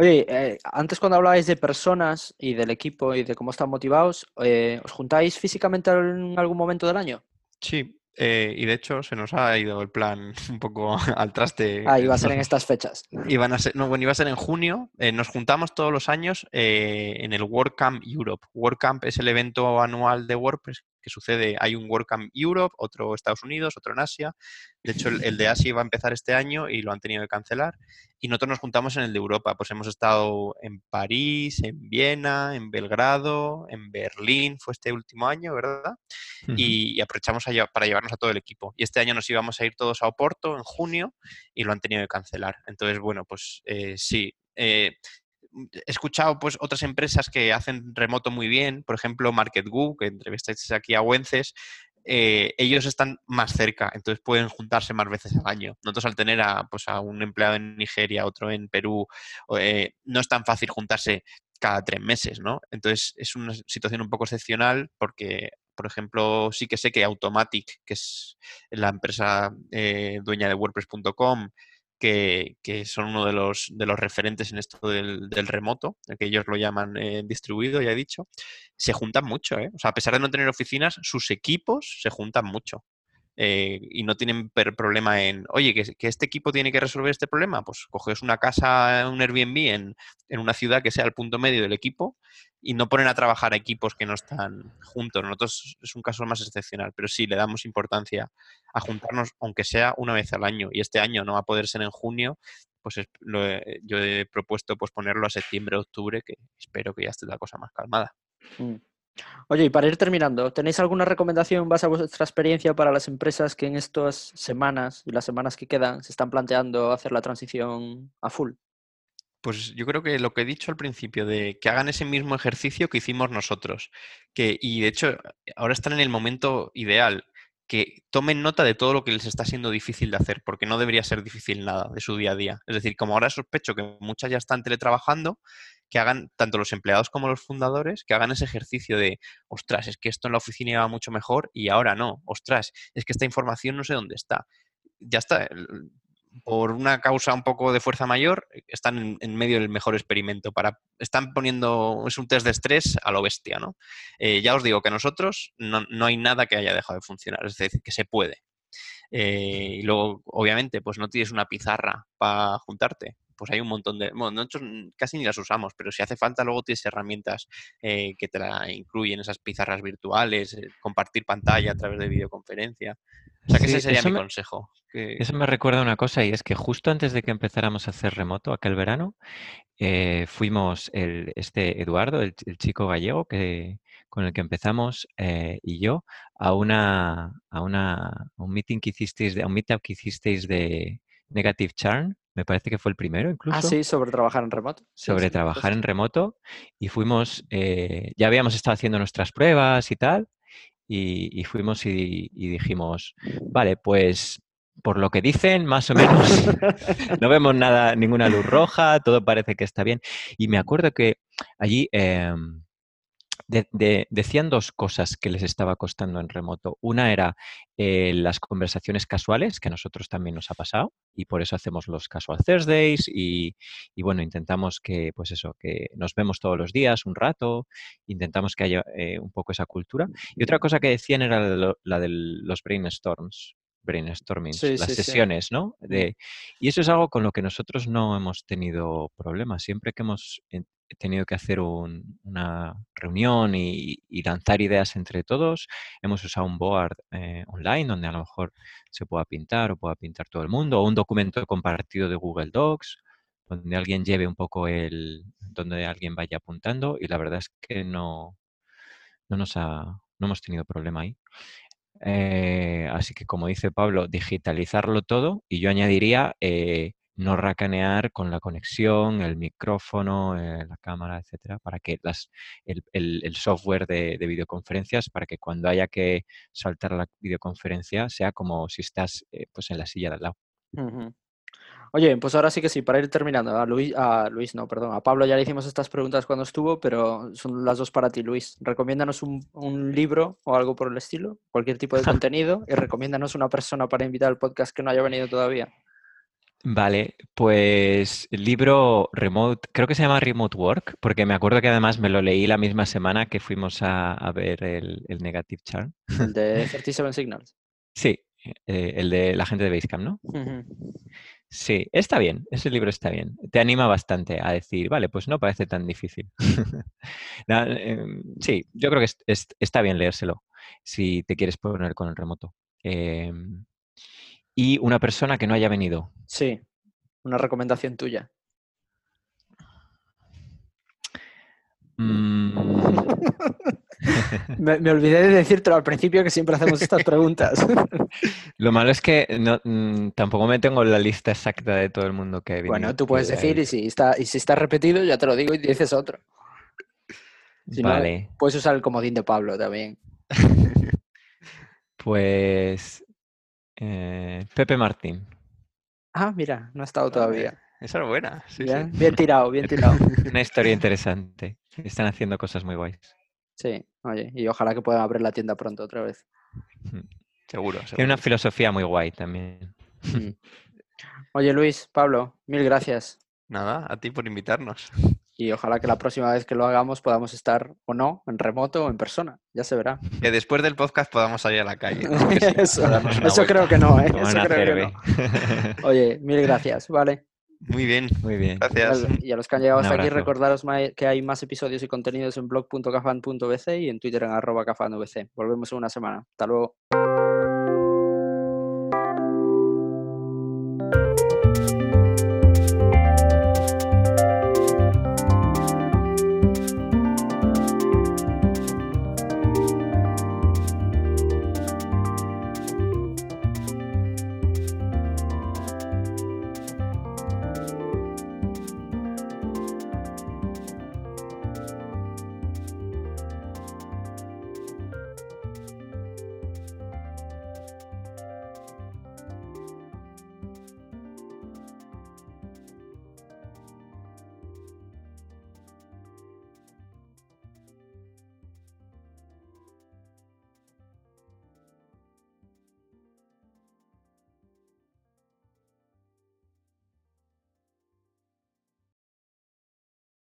Oye, eh, antes cuando hablabais de personas y del equipo y de cómo están motivados, eh, ¿os juntáis físicamente en algún momento del año? Sí, eh, y de hecho se nos ha ido el plan (laughs) un poco al traste. Ah, iba a ser en estas fechas. Iban a ser, no, bueno, iba a ser en junio. nos juntamos todos los años en el WordCamp Europe. WordCamp es el evento anual de WordPress que sucede, hay un WordCamp Europe, otro Estados Unidos, otro en Asia. De hecho, el, de Asia iba a empezar este año y lo han tenido que cancelar. Y nosotros nos juntamos en el de Europa. Pues hemos estado en París, en Viena, en Belgrado, en Berlín, fue este último año, ¿verdad? y, aprovechamos para llevarnos a todo el equipo. Y este año nos íbamos a ir todos a Oporto en junio y lo han tenido que cancelar. Entonces, bueno, pues eh, sí. Eh, he escuchado pues otras empresas que hacen remoto muy bien, por ejemplo MarketGoo, que entrevistáis aquí a Wences, eh, ellos están más cerca, entonces pueden juntarse más veces al año. Nosotros al tener a, pues, a un empleado en Nigeria, otro en Perú, eh, no es tan fácil juntarse cada tres meses, ¿no? Entonces es una situación un poco excepcional porque, por ejemplo, sí que sé que Automatic, que es la empresa eh, dueña de WordPress.com, que, son uno de los, de los referentes en esto del, del remoto, que ellos lo llaman eh, distribuido, ya he dicho, se juntan mucho. ¿eh? O sea, a pesar de no tener oficinas, sus equipos se juntan mucho. Eh, y no tienen problema en, oye, que, este equipo tiene que resolver este problema, pues coges una casa, un Airbnb en, en, una ciudad que sea el punto medio del equipo y no ponen a trabajar a equipos que no están juntos. Nosotros es un caso más excepcional, pero sí le damos importancia a juntarnos, aunque sea una vez al año. Y este año no va a poder ser en junio, pues yo he propuesto posponerlo a septiembre, octubre, que espero que ya esté la cosa más calmada. Mm. Oye, y para ir terminando, ¿tenéis alguna recomendación base a vuestra experiencia para las empresas que en estas semanas y las semanas que quedan se están planteando hacer la transición a full? Pues yo creo que lo que he dicho al principio, de que hagan ese mismo ejercicio que hicimos nosotros, que, y de hecho ahora están en el momento ideal, que tomen nota de todo lo que les está siendo difícil de hacer, porque no debería ser difícil nada de su día a día. Es decir, como ahora sospecho que muchas ya están teletrabajando, que hagan, tanto los empleados como los fundadores, que hagan ese ejercicio de, ostras, es que esto en la oficina iba mucho mejor y ahora no, ostras, es que esta información no sé dónde está. Ya está, por una causa un poco de fuerza mayor, están en, medio del mejor experimento. Para, están poniendo, es un test de estrés a lo bestia, ¿no? Eh, ya os digo que nosotros no, no, hay nada que haya dejado de funcionar, es decir, que se puede. Eh, y luego, obviamente, pues no tienes una pizarra para juntarte. Pues hay un montón de... Bueno, nosotros casi ni las usamos, pero si hace falta, luego tienes herramientas eh, que te la incluyen, esas pizarras virtuales, compartir pantalla a través de videoconferencia. O sea, que ese sería mi consejo. Eso me recuerda una cosa y es que justo antes de que empezáramos a hacer remoto aquel verano, eh, fuimos el, este Eduardo, el, chico gallego que, con el que empezamos eh, y yo a una a una un meeting que hicisteis de, un meetup que hicisteis de Negative Charm me parece que fue el primero ah, incluso. Ah, sí, sobre trabajar en remoto. sobre trabajar en remoto. Y fuimos, eh, ya habíamos estado haciendo nuestras pruebas y tal, y, fuimos y, dijimos, vale, pues por lo que dicen, más o menos, (laughs) no vemos nada, ninguna luz roja, todo parece que está bien. Y me acuerdo que allí em, decían dos cosas que les estaba costando en remoto. Una era eh, las conversaciones casuales, que a nosotros también nos ha pasado, y por eso hacemos los Casual Thursdays y, bueno, intentamos que, pues eso, que nos vemos todos los días un rato, intentamos que haya eh, un poco esa cultura. Y otra cosa que decían era la de los brainstorms, brainstorming, las sesiones, ¿no? De, y eso es algo con lo que nosotros no hemos tenido problemas. Siempre que hemos tenido que hacer una reunión y, lanzar ideas entre todos, hemos usado un board eh, online donde a lo mejor se pueda pintar o pueda pintar todo el mundo, o un documento compartido de Google Docs, donde alguien lleve un poco el, donde alguien vaya apuntando, y la verdad es que no, no nos ha, no hemos tenido problema ahí. Eh, así que, como dice Pablo, digitalizarlo todo y yo añadiría eh, no racanear con la conexión, el micrófono, eh, la cámara, etcétera, para que las, el, software de, videoconferencias, para que cuando haya que saltar la videoconferencia sea como si estás pues en la silla de al lado. Oye, pues ahora sí que sí, para ir terminando, a Luis, a Luis, no, perdón, a Pablo ya le hicimos estas preguntas cuando estuvo, pero son las dos para ti, Luis. Recomiéndanos un, un libro o algo por el estilo, cualquier tipo de (laughs) contenido, y recomiéndanos una persona para invitar al podcast que no haya venido todavía. Vale, pues el libro Remote, creo que se llama Remote Work, porque me acuerdo que además me lo leí la misma semana que fuimos a, ver el, Negative Charm. El de (laughs) 37 Signals. Sí, eh, el de la gente de Basecamp, ¿no? Sí, está bien, ese libro está bien. Te anima bastante a decir, vale, pues no parece tan difícil. (laughs) Em, sí, yo creo que está bien leérselo si te quieres poner con el remoto. Em, y una persona que no haya venido. Sí, una recomendación tuya. Mm. (laughs) me, olvidé de decírtelo al principio que siempre hacemos estas preguntas. (laughs) Lo malo es que mm, tampoco me tengo la lista exacta de todo el mundo que venido. Bueno, tú puedes decir y si, está, y si está repetido ya te lo digo y dices otro. vale. puedes usar el comodín de Pablo también. (laughs) Pues eh, Pepe Martín. Ah, mira, no ha estado todavía. Esa es buena. bien, bien tirado, bien (laughs) tirado. Una historia interesante. Están haciendo cosas muy guays. Sí, oye, y ojalá que puedan abrir la tienda pronto otra vez. Seguro, Tiene una filosofía muy guay también. Mm. Oye, Luis, Pablo, mil gracias. Nada, a ti por invitarnos. (laughs) Y ojalá que la próxima vez que lo hagamos podamos estar o no, en remoto o en persona. Ya se verá. Que después del podcast podamos salir a la calle. (laughs) eso, creo que no, ¿eh? Eso creo que no. Oye, mil gracias, ¿vale? Muy bien, muy bien. Gracias. Y a los que han llegado hasta aquí, recordaros que hay más episodios y contenidos en blog.cafan.bc y en Twitter en arroba cafanvc. Volvemos en una semana. Hasta luego.